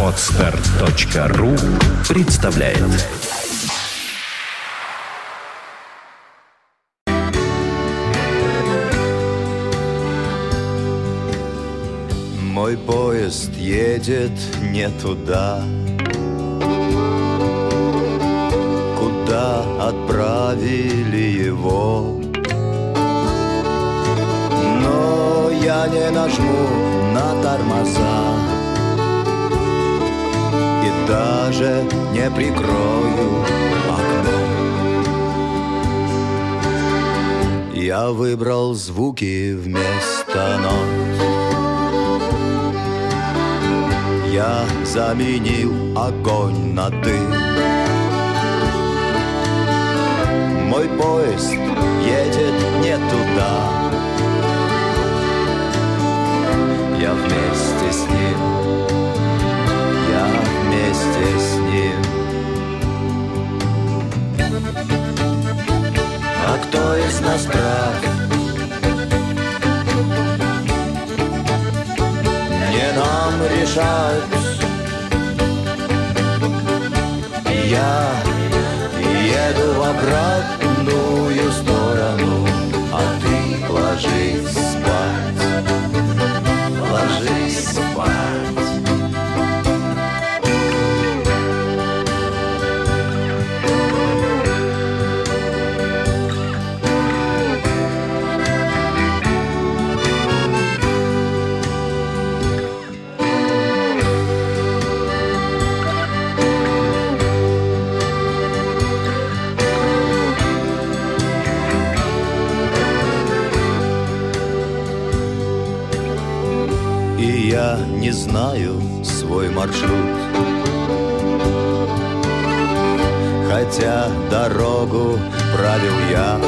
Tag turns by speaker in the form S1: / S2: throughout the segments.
S1: Отстар.ру представляет
S2: Мой поезд едет не туда, Куда отправили его. Но я не нажму на тормоза И даже не прикрою окно. Я выбрал звуки вместо нот. Я заменил огонь на дым Мой поезд едет не туда Я вместе с ним. Я вместе с ним. А кто из нас прав? Не нам решать. Я еду в обратную сторону А ты ложись я не знаю свой маршрут Хотя дорогу правил я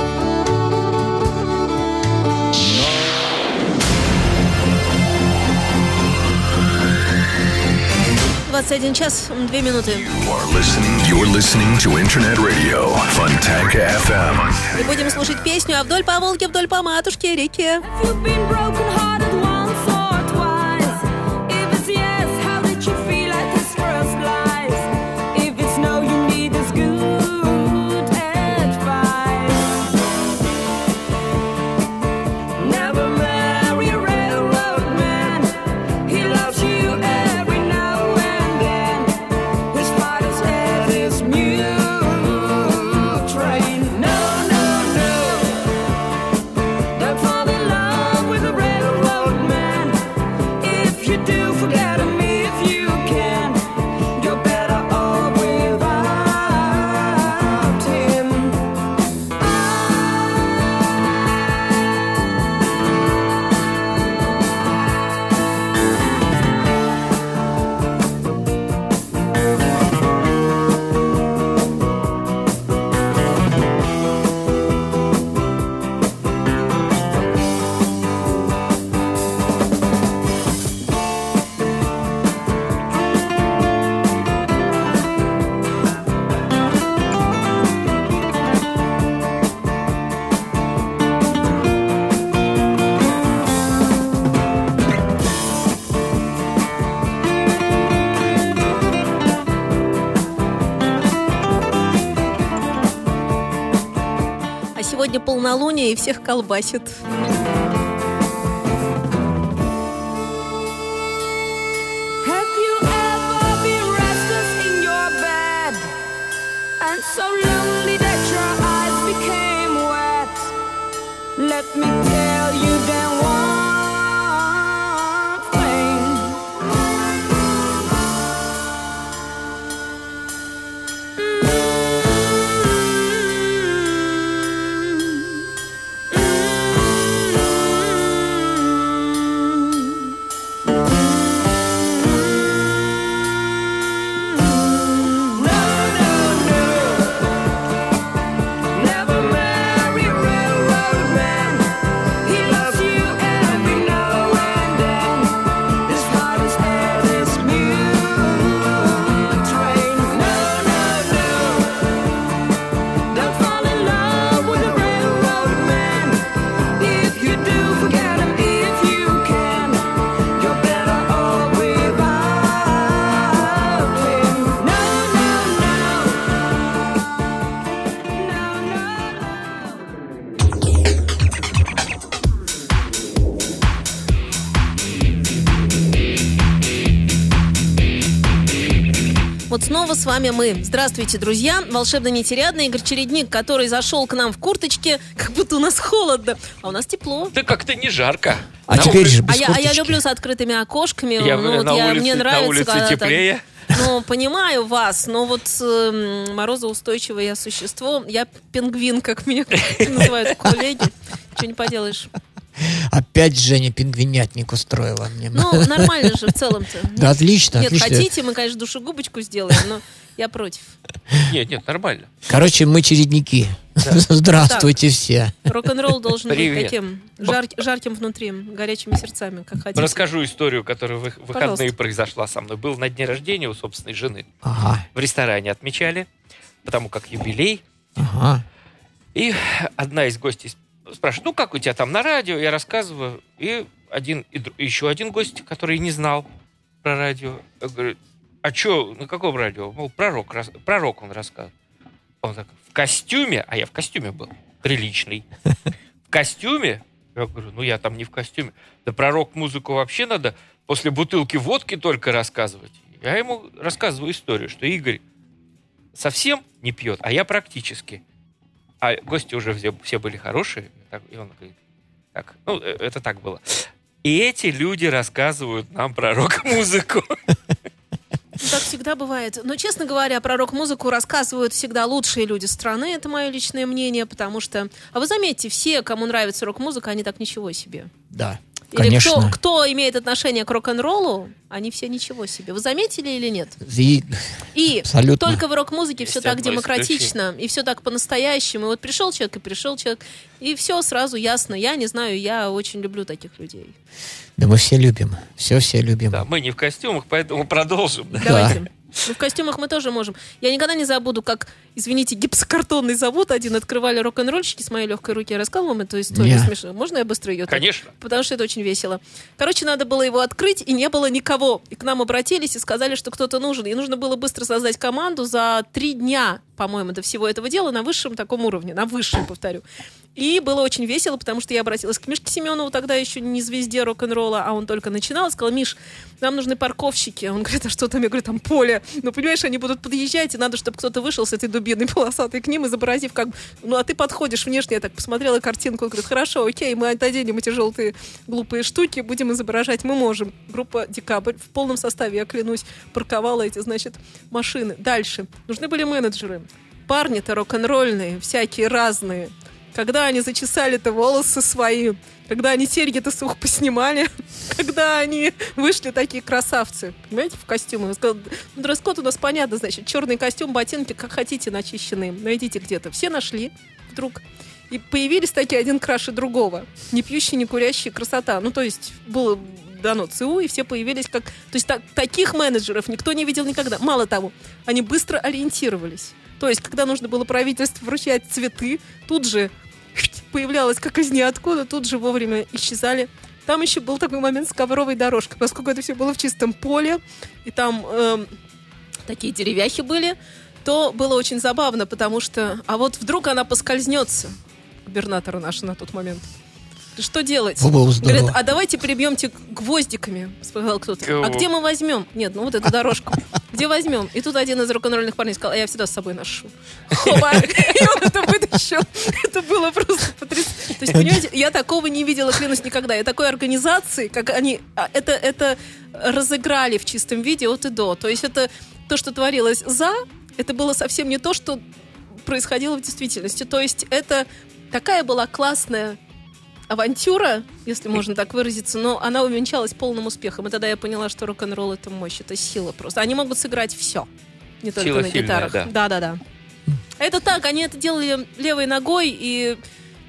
S3: 21 час 2 минуты.
S1: You're listening, you're listening to Internet Radio Fontanka FM.
S3: И будем слушать песню «А вдоль по Волге, вдоль по матушке реке».
S4: You've been broken-hearted once
S3: сегодня полнолуние и всех колбасит. С вами мы. Здравствуйте, друзья. Волшебно нетерядный Игорь Чередник, который зашел к нам в курточке, как будто у нас холодно, а у нас тепло.
S5: Да как-то не жарко.
S6: А
S5: На
S6: теперь
S5: улице-
S6: же
S3: А
S6: без
S3: я, а я люблю с открытыми окошками.
S5: Я
S3: ну, вот
S5: на
S3: я-
S5: улице-
S3: мне
S5: на
S3: нравится,
S5: улице
S3: когда там-
S5: теплее.
S3: Ну, понимаю вас, но вот э, морозоустойчивое я существо. Я пингвин, как меня называют коллеги. Ничего не поделаешь.
S6: Опять Женя пингвинятник устроила мне.
S3: Ну, нормально же в целом-то.
S6: да отлично,
S3: Нет,
S6: отлично.
S3: хотите, мы, конечно, душегубочку сделаем, но я против.
S5: Нет, нет, нормально.
S6: Короче, мы чередники. Здравствуйте все.
S3: Рок-н-ролл должен быть
S5: Привет.
S3: таким жар- жарким внутри, горячими сердцами, как хотите.
S5: Расскажу историю, которая в выходные
S3: Пожалуйста.
S5: произошла со мной. Был на дне рождения у собственной жены.
S6: Ага,
S5: В ресторане отмечали, потому как юбилей.
S6: ага.
S5: И одна из гостей сп- спрашивает, ну как у тебя там на радио? Я рассказываю. И один, и еще один гость, который не знал про радио, говорит, а что, на каком радио? Мол, пророк, пророк он рассказывает. Он так, в костюме, а я в костюме был, приличный. В костюме? Я говорю, ну я там не в костюме. Да пророк музыку вообще надо после бутылки водки только рассказывать. Я ему рассказываю историю, что Игорь совсем не пьет, а я практически. А гости уже все, все были хорошие. Так, И он говорит, так, ну, э, это так было. И эти люди рассказывают нам про рок-музыку.
S3: Ну, Так всегда бывает. Но, честно говоря, про рок-музыку рассказывают всегда лучшие люди страны. Это мое личное мнение, потому что... А вы заметьте, все, кому нравится рок-музыка, они так ничего себе.
S6: Да,
S3: Или
S6: конечно.
S3: кто, кто имеет отношение к рок-н-роллу, они все ничего себе. Вы заметили или нет?
S6: И-
S3: И
S6: Абсолютно.
S3: только в рок-музыке все так демократично, и все так по-настоящему. И вот пришел человек, и пришел человек, и все сразу ясно. Я не знаю, я очень люблю таких людей.
S6: Да мы все любим. Все все любим.
S5: Да, мы не в костюмах, поэтому продолжим.
S3: Давайте. Ну, в костюмах мы тоже можем. Я никогда не забуду, как, извините, гипсокартонный завод один открывали рок-н-ролльщики с моей легкой руки. Я рассказывала вам эту историю
S6: Не.
S3: смешную? Можно я быстро ее?
S5: Конечно.
S3: Потому что это очень весело. Короче, надо было его открыть, и не было никого. И к нам обратились и сказали, что кто-то нужен. И нужно было быстро создать команду за три дня, по-моему, до всего этого дела на высшем таком уровне, на высшем, повторю. И было очень весело, потому что я обратилась к Мишке Семенову, тогда еще не звезде рок-н-ролла, а он только начинал, сказала, Миш, нам нужны парковщики. Он говорит, а что там? Я говорю, там поле. Ну, понимаешь, они будут подъезжать, и надо, чтобы кто-то вышел с этой дубиной полосатой к ним, изобразив как... Ну, а ты подходишь внешне, я так посмотрела картинку, он говорит, хорошо, окей, мы отоденем эти желтые глупые штуки, будем изображать, мы можем. Группа «Декабрь» в полном составе, я клянусь, парковала эти, значит, машины. Дальше. Нужны были менеджеры. Парни-то рок-н-ролльные, всякие разные. Когда они зачесали-то волосы свои, когда они серьги-то с ух поснимали, когда они вышли такие красавцы, понимаете, в сказала, ну, дресс-код у нас понятно, значит, черный костюм, ботинки, как хотите, начищенные. Найдите где-то. Все нашли вдруг. И появились такие один краше другого. Не пьющий, не курящий, красота. Ну, то есть, было дано ЦУ, и все появились как... То есть, так- таких менеджеров никто не видел никогда. Мало того, они быстро ориентировались. То есть, когда нужно было правительству вручать цветы, тут же появлялась как из ниоткуда, тут же вовремя исчезали. Там еще был такой момент с ковровой дорожкой, поскольку это все было в чистом поле, и там эм, такие деревяхи были, то было очень забавно, потому что... А вот вдруг она поскользнется, губернатора наша на тот момент. Что делать?
S6: Было бы здорово.
S3: Говорит, а давайте прибьемте гвоздиками, сказал кто-то. А где мы возьмем? Нет, ну вот эту дорожку. Где возьмем? И тут один из рок-н-ролльных парней сказал, а я всегда с собой ношу. Хоба! И он это вытащил. Это было просто потрясающе. То есть, понимаете, я такого не видела, клянусь, никогда. Я такой организации, как они а, это, это разыграли в чистом виде от и до. То есть это то, что творилось за, это было совсем не то, что происходило в действительности. То есть это такая была классная авантюра, если можно так выразиться, но она увенчалась полным успехом. И тогда я поняла, что рок-н-ролл это мощь, это сила просто. Они могут сыграть все, не только
S5: Сила
S3: на
S5: сильная,
S3: гитарах.
S5: да.
S3: Да, да, да. Это так, они это делали левой ногой и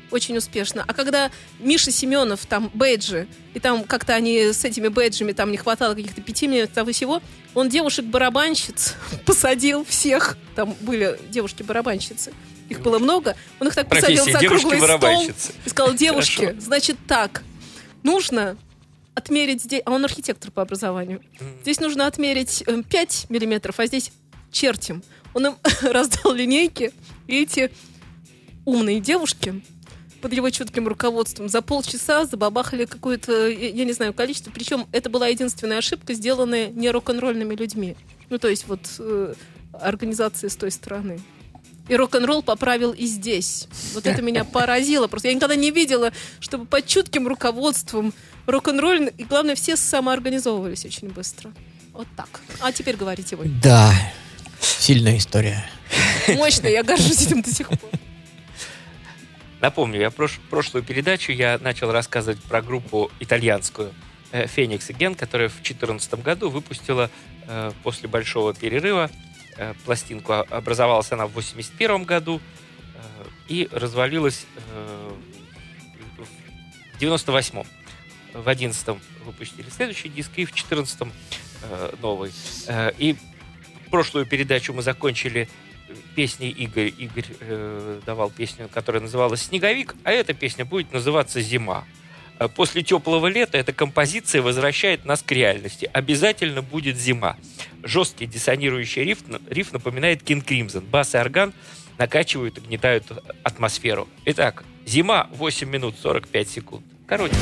S3: очень успешно. А когда Миша Семенов, там, бейджи, и там как-то они с этими бейджами, там не хватало каких-то пяти минут того всего, он девушек-барабанщиц посадил всех. Там были девушки-барабанщицы. Их было много. Он их так посадил за круглый стол и сказал, девушки,
S5: Хорошо.
S3: значит так, нужно отмерить здесь... А он архитектор по образованию. Здесь нужно отмерить э, 5 миллиметров, а здесь чертим. Он им раздал линейки, и эти умные девушки под его чутким руководством за полчаса забабахали какое-то, я я не знаю, количество. Причем это была единственная ошибка, сделанная не рок-н-ролльными людьми. Ну, то есть вот э, организации с той стороны. И рок-н-ролл поправил и здесь. Вот это меня поразило. Просто я никогда не видела, чтобы под чутким руководством рок-н-ролл, и главное, все самоорганизовывались очень быстро. Вот так. А теперь говорите вы.
S6: Да, сильная история.
S3: Мощно, я горжусь этим до сих пор.
S5: Напомню, я прош- прошлую передачу я начал рассказывать про группу итальянскую Феникс Ген, которая в 2014 году выпустила э, после большого перерыва э, пластинку. А- Образовалась она в 1981 году э, и развалилась э, в 98 В 11 выпустили следующий диск и в 14 э, новый. И прошлую передачу мы закончили песней Игорь. Игорь давал песню, которая называлась «Снеговик», а эта песня будет называться «Зима». Э, После теплого лета эта композиция возвращает нас к реальности. Обязательно будет зима. Жесткий диссонирующий риф, риф напоминает King Crimson. Бас и орган накачивают и гнетают атмосферу. Итак, зима 8 минут 45 секунд. Короче.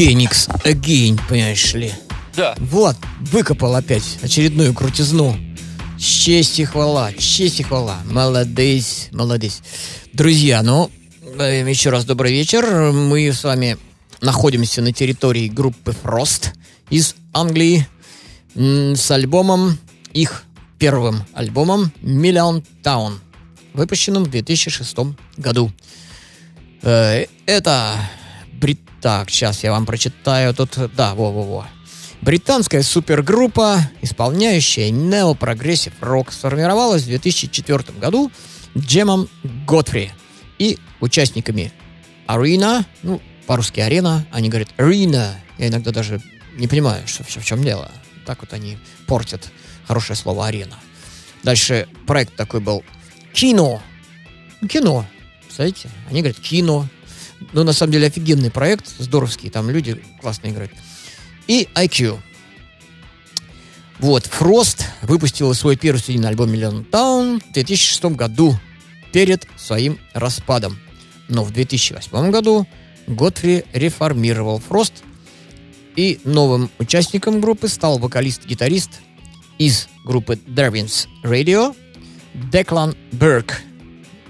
S6: Феникс Again, понимаешь ли.
S5: Да.
S6: Вот, выкопал опять очередную крутизну. Честь и хвала, честь и хвала. Молодец, молодец. Друзья, ну, э, еще раз добрый вечер. Мы с вами находимся на территории группы Frost из Англии с альбомом, их первым альбомом Million Town, выпущенным в 2006 году. Э, Это брит... Так, сейчас я вам прочитаю тут... Да, во-во-во. Британская супергруппа, исполняющая неопрогрессив рок, сформировалась в 2004 году Джемом Готфри и участниками Арина, ну, по-русски Арена, они говорят Арина. Я иногда даже не понимаю, что, в чем дело. Так вот они портят хорошее слово Арена. Дальше проект такой был Кино. Кино. Представляете? Они говорят кино. Ну, на самом деле, офигенный проект, здоровский, там люди классно играют. И IQ. Вот, Фрост выпустил свой первый студийный альбом Million Town в 2006 году, перед своим распадом. Но в 2008 году Готфри реформировал Фрост, и новым участником группы стал вокалист-гитарист из группы Darwin's Radio Деклан Берг.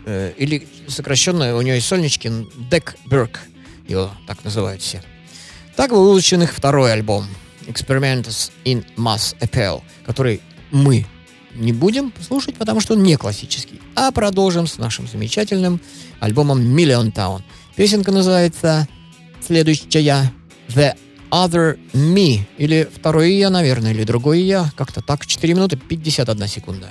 S6: Э, или сокращенно у него есть сольнички Дек Берг. Его так называют все. Так был выпущен их второй альбом Experiments in Mass Appeal, который мы не будем слушать, потому что он не классический, а продолжим с нашим замечательным альбомом Million Town. Песенка называется следующая The Other Me, или второе я, наверное, или другое я, как-то так, 4 минуты 51 секунда.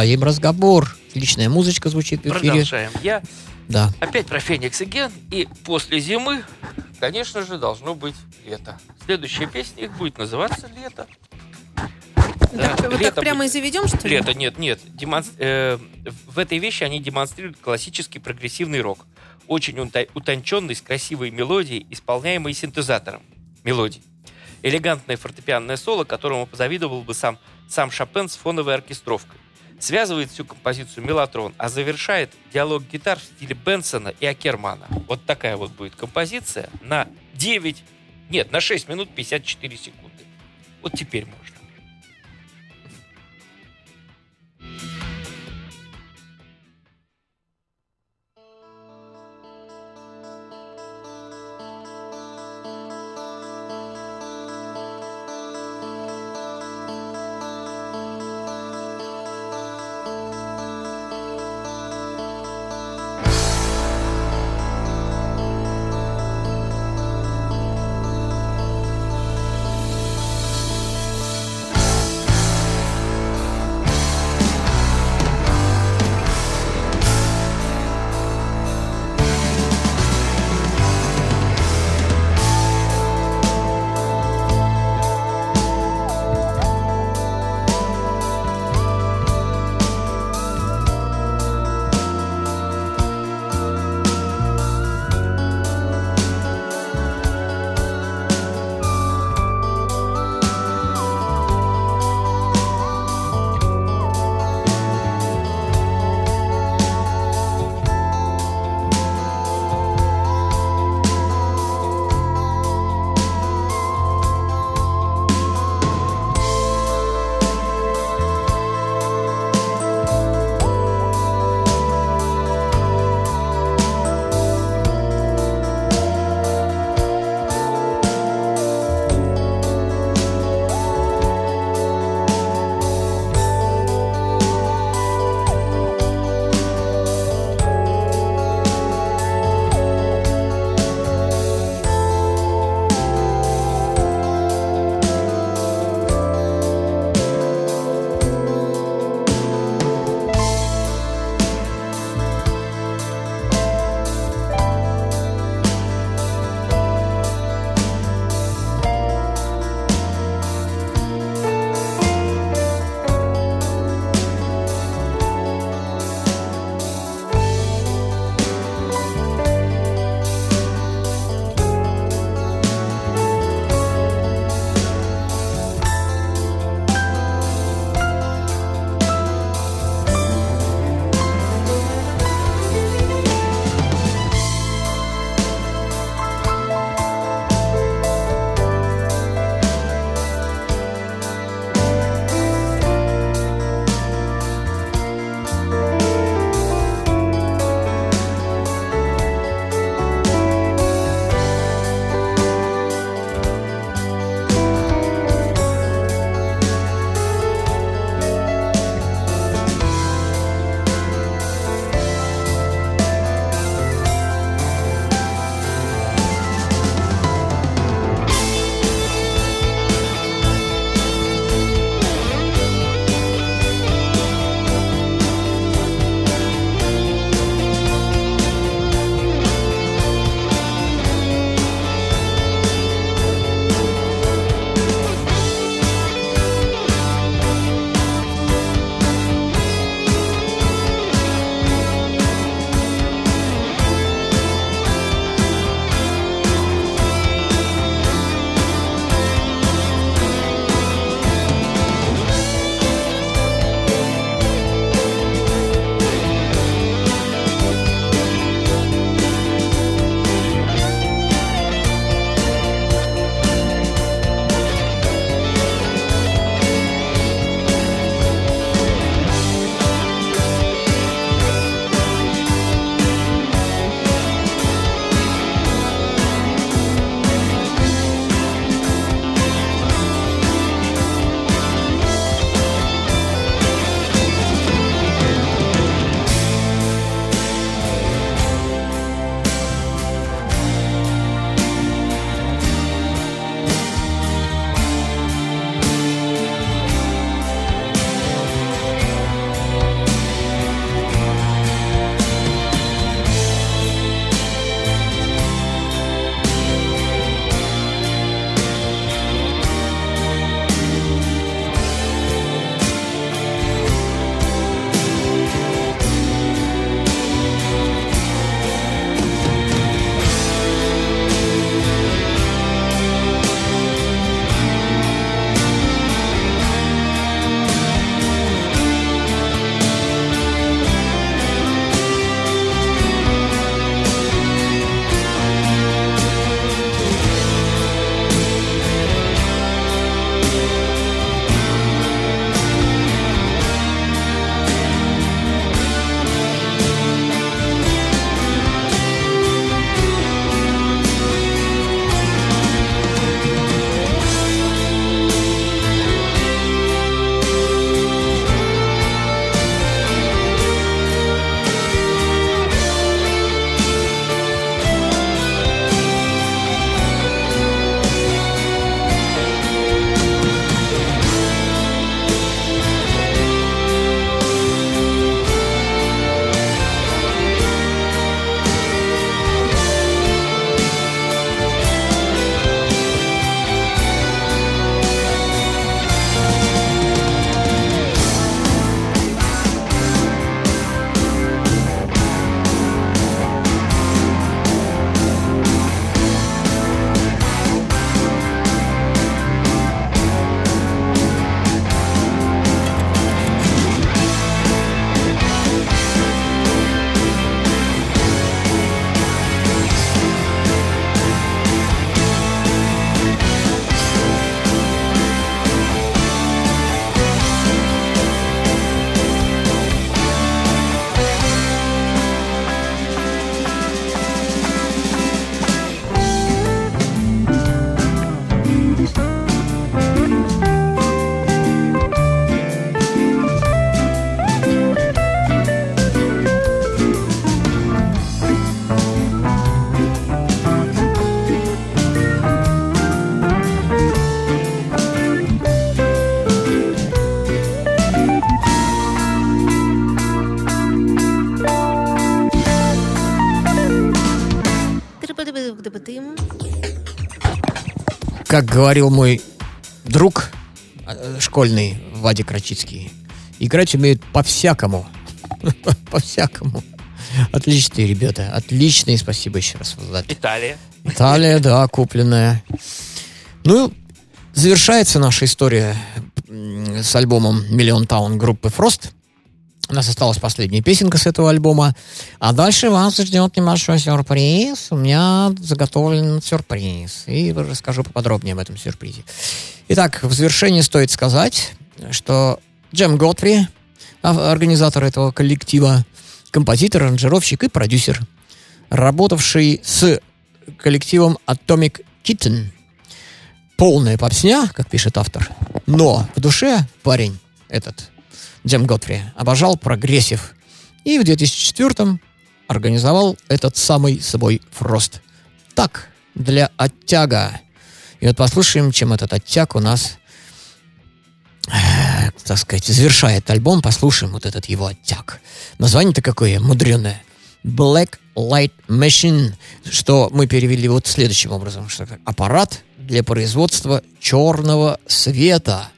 S6: Продолжаем разговор. Отличная музычка звучит в эфире.
S5: Продолжаем. Я
S6: Да.
S5: опять про Феникс и Ген. И после зимы, конечно же, должно быть лето. Следующая песня их будет называться «Лето». Да,
S3: Так, вот так
S5: лето
S3: прямо и
S5: будет.
S3: заведем, что ли?
S5: Лето, нет, нет. Демонс- э, в этой вещи они демонстрируют классический прогрессивный рок. Очень утонченный, с красивой мелодией, исполняемой синтезатором. Мелодий. Элегантное фортепианное соло, которому позавидовал бы сам, сам Шопен с фоновой оркестровкой. Связывает всю композицию мелатрон, а завершает диалог гитар в стиле Бенсона и Акермана. Вот такая вот будет композиция на 9, нет, на 6 минут 54 секунды. Вот теперь можно.
S6: Как говорил мой друг э, школьный Вадик Рачицкий, играть умеют по-всякому. По-всякому. Отличные ребята, отличные, спасибо еще раз.
S5: Италия.
S6: Италия, да, купленная. Ну, завершается наша история с альбомом «Миллион Таун» группы «Фрост». У нас осталась последняя песенка с этого альбома. А дальше вас ждет небольшой сюрприз. У меня заготовлен сюрприз. И расскажу поподробнее об этом сюрпризе. Итак, в завершение стоит сказать, что Джем Годфри, а- организатор этого коллектива, композитор, аранжировщик и продюсер, работавший с коллективом Atomic Kitten. Полная попсня, как пишет автор. Но в душе парень этот, Джем Годфри, обожал прогрессив. И в 2004 организовал этот самый собой Frost. Так, для оттяга. И вот послушаем, чем этот оттяг у нас, э, так сказать, завершает альбом. Послушаем вот этот его оттяг. Название-то какое мудреное. Black Light Machine, что мы перевели вот следующим образом, что это аппарат для производства черного света.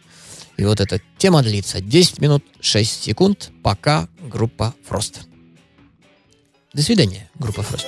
S6: И вот эта тема длится 10 минут 6 секунд, пока группа Фрост. До свидания, группа Фрост.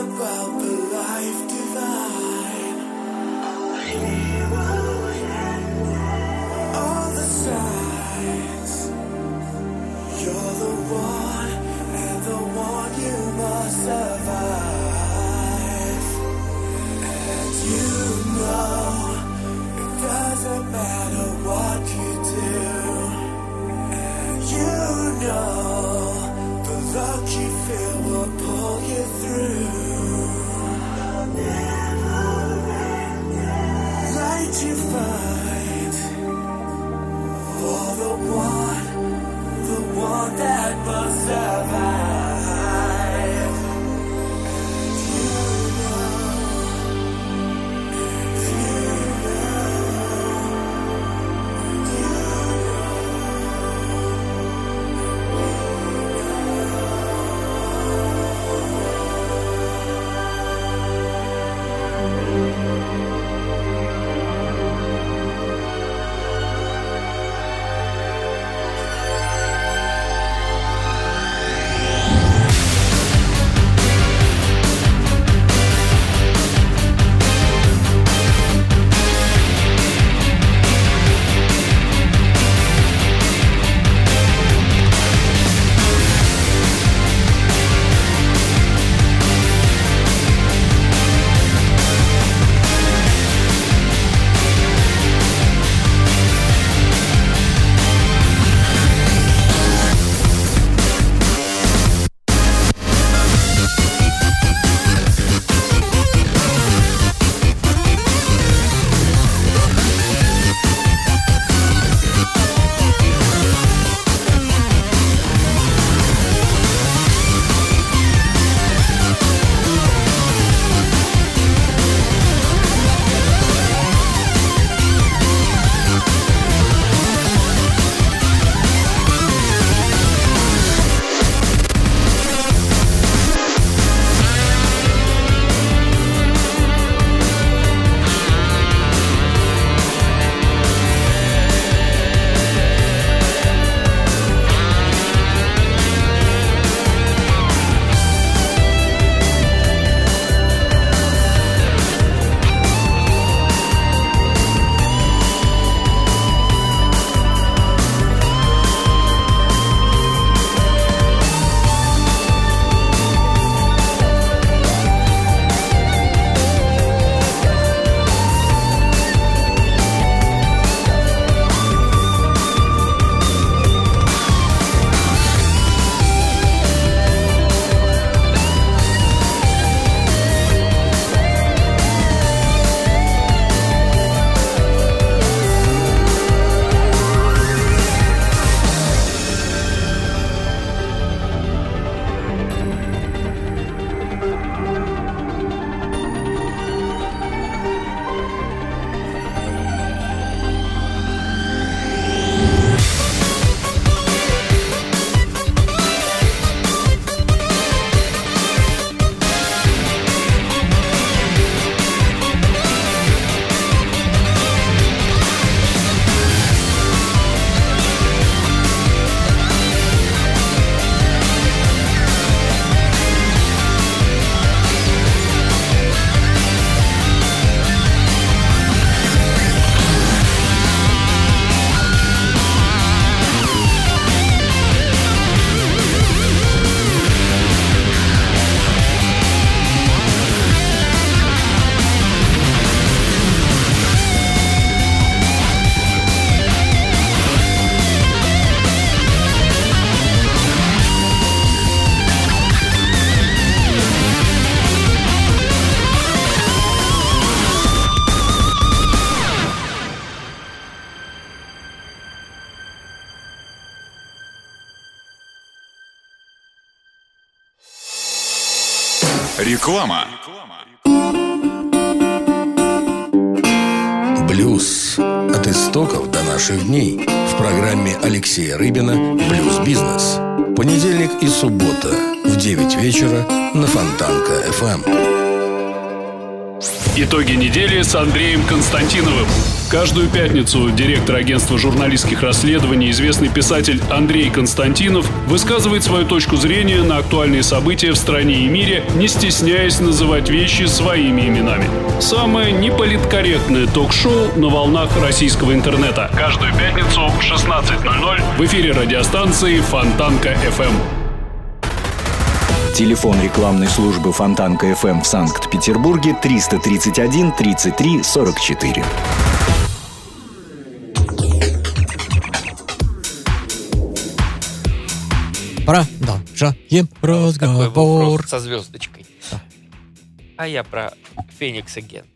S7: about the
S8: life. Андрея Рыбина «Плюс бизнес». Понедельник и суббота в 9 вечера на Фонтанка FM. Эм.
S9: Итоги недели с Андреем Константиновым. Каждую пятницу директор агентства журналистских расследований, известный писатель Андрей Константинов высказывает свою точку зрения на актуальные события в стране и мире, не стесняясь называть вещи своими именами. Самое неполиткорректное ток-шоу на волнах российского интернета. Каждую пятницу в 16.00 в эфире радиостанции Фонтанка FM.
S10: Телефон рекламной службы Фонтанка ФМ в Санкт-Петербурге 331 33 44.
S6: Продолжаем разговор.
S5: со звездочкой. А я про Феникс Again.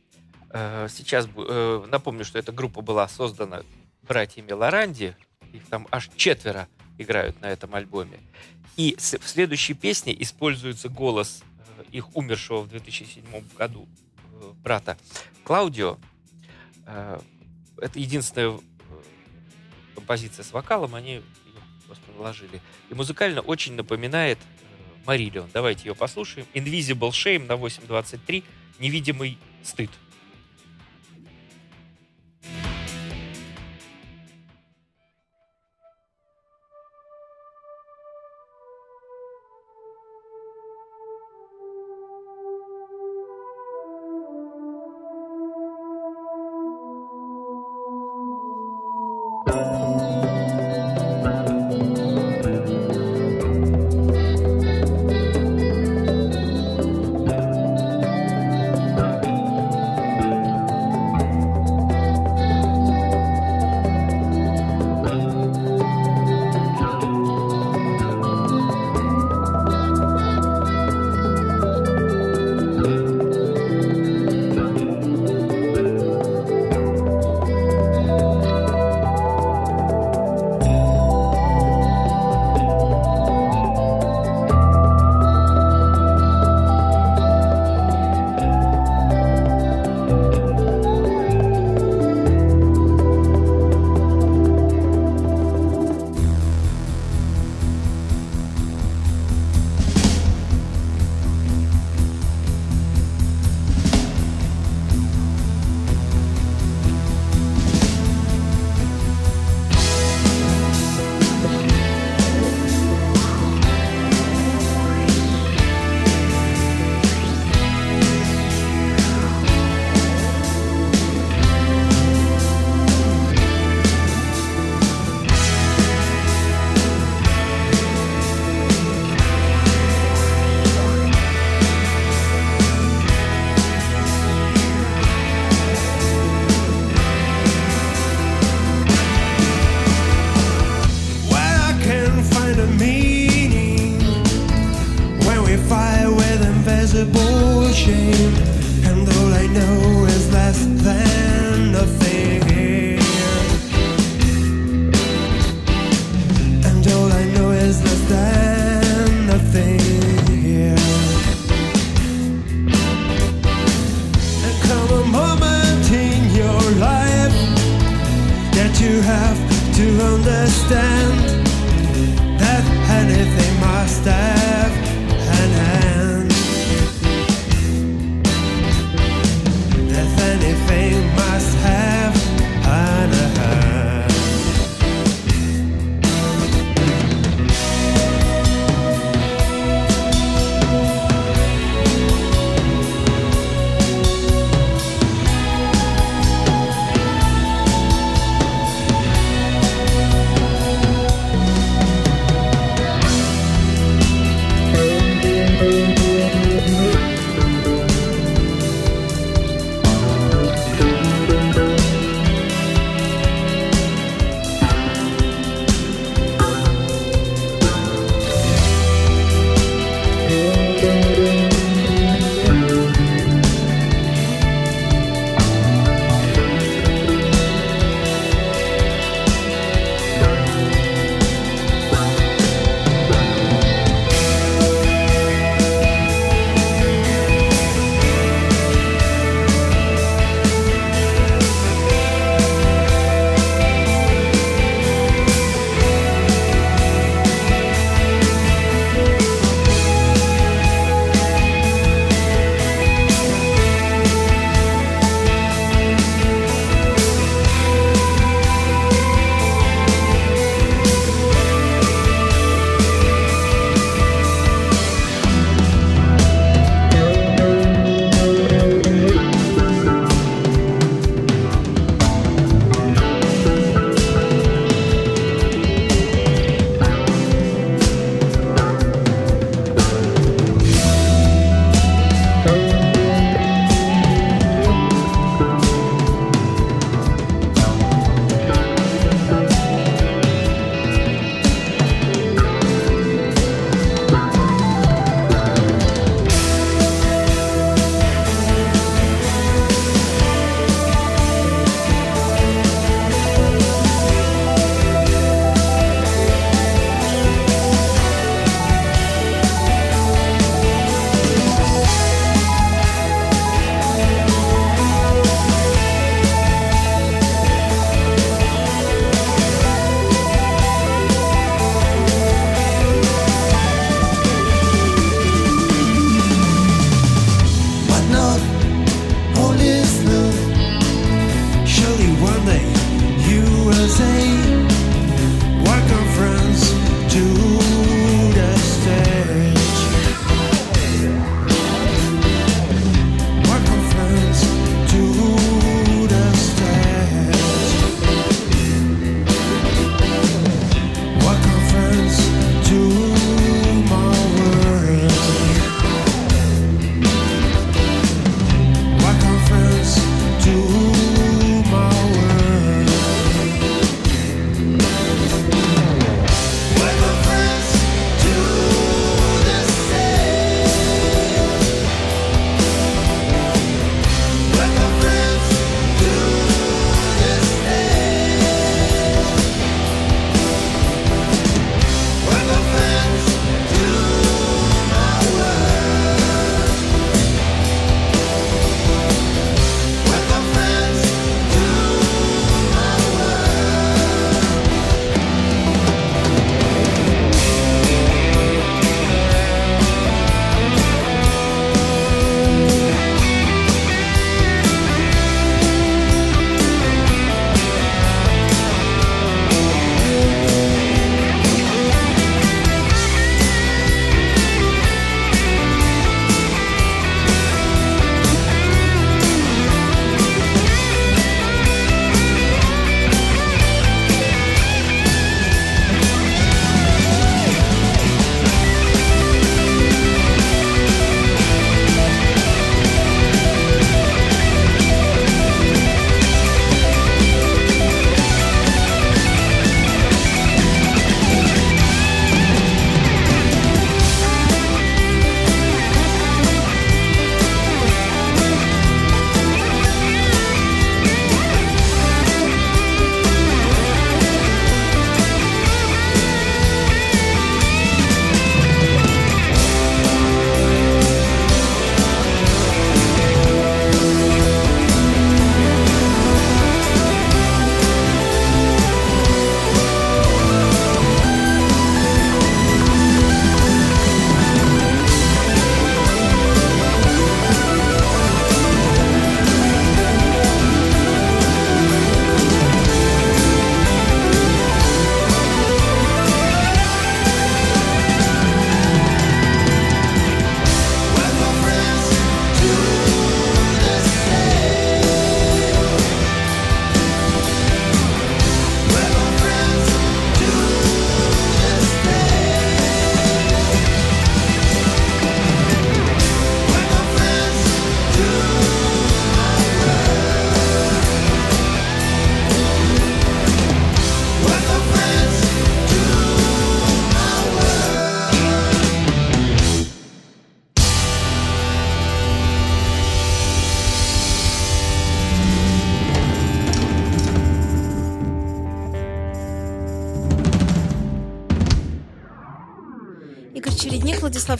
S5: Э, Сейчас э, напомню, что эта группа была создана братьями Лоранди. Их там аж четверо играют на этом альбоме. И в следующей песне используется голос э, их умершего в 2007 году э, брата Клаудио. Э, Это единственная композиция с вокалом, они ее просто вложили. И музыкально очень напоминает Марилион. Давайте ее послушаем. Invisible Shame на 8.23. Невидимый стыд.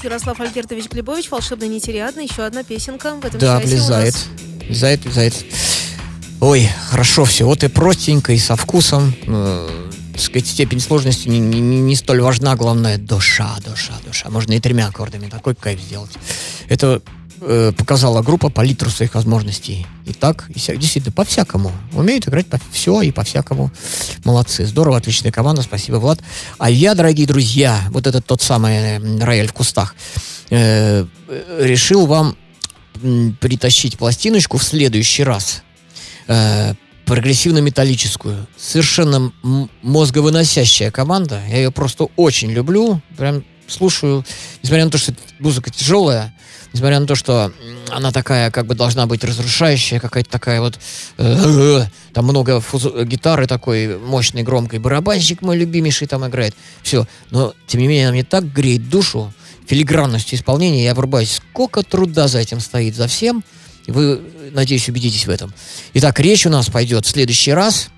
S3: Ярослав Альгертович Глебович, волшебный нетериадный, еще одна песенка в этом
S6: Да, влезает.
S3: нас.
S6: Влезает, влезает. Ой, хорошо все. Вот и простенько, и со вкусом. Э, так сказать, степень сложности не- не- не столь важна. Главное, душа, душа, душа. Можно и тремя аккордами такой кайф сделать. Это э, показала группа по литру своих возможностей. И так, и ся- действительно, по-всякому. Умеют играть по все и по-всякому. Молодцы. Здорово, отличная команда. Спасибо, Влад. А я, дорогие друзья, вот этот тот самый э, рояль в кустах, э, решил вам притащить пластиночку в следующий раз. Э, прогрессивно-металлическую. Совершенно мозговыносящая команда. Я ее просто очень люблю. Прям слушаю. Несмотря на то, что музыка тяжелая, несмотря на то, что она такая, как бы должна быть разрушающая, какая-то такая вот... э, там много фуз- гитары такой мощной, громкой. Барабанщик мой любимейший там играет. Все. Но, тем не менее, она мне так греет душу филигранностью исполнения. Я врубаюсь, сколько труда за этим стоит, за всем. Вы, надеюсь, убедитесь в этом. Итак, речь у нас пойдет в следующий раз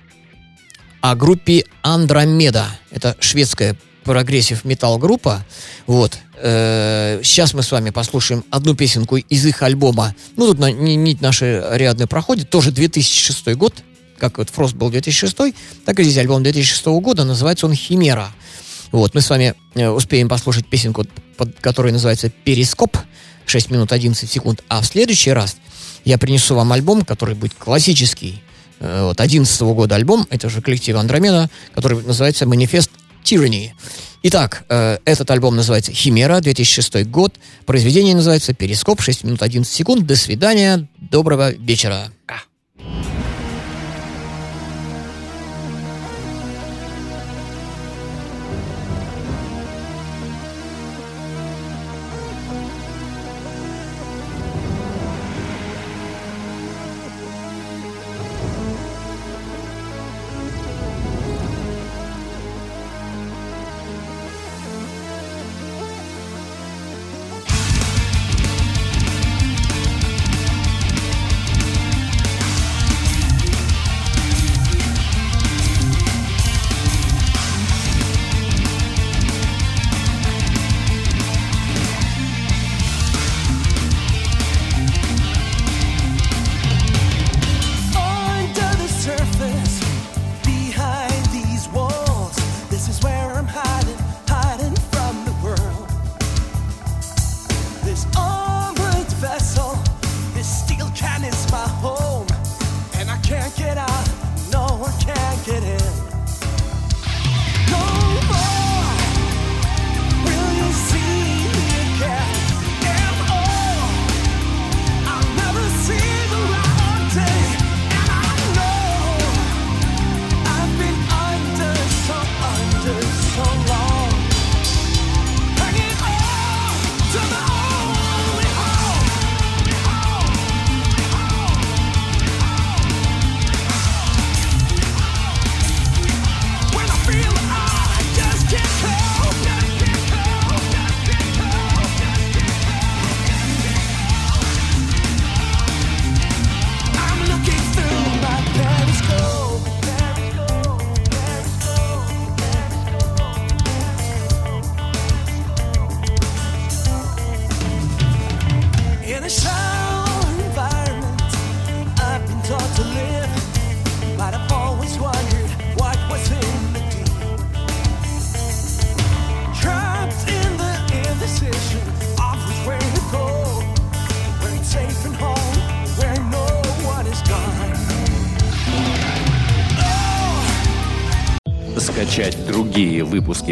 S6: о группе Андромеда. Это шведская прогрессив метал группа. Вот. Э, Сейчас мы с вами послушаем одну песенку из их альбома. Ну, тут на- ни- нить наша рядная проходит. Тоже 2006 год. Как вот Фрост был 2006, так и здесь альбом 2006 года. Называется он «Химера». Вот, мы с вами э, успеем послушать песенку, под, которая называется «Перископ», 6 минут 11 секунд. А в следующий раз я принесу вам альбом, который будет классический, э, вот, 11 года альбом, это же коллектив Андромеда, который называется «Манифест Tyranny». Итак, э, этот альбом называется «Химера», 2006 год. Произведение называется «Перископ», 6 минут 11 секунд. До свидания, доброго вечера.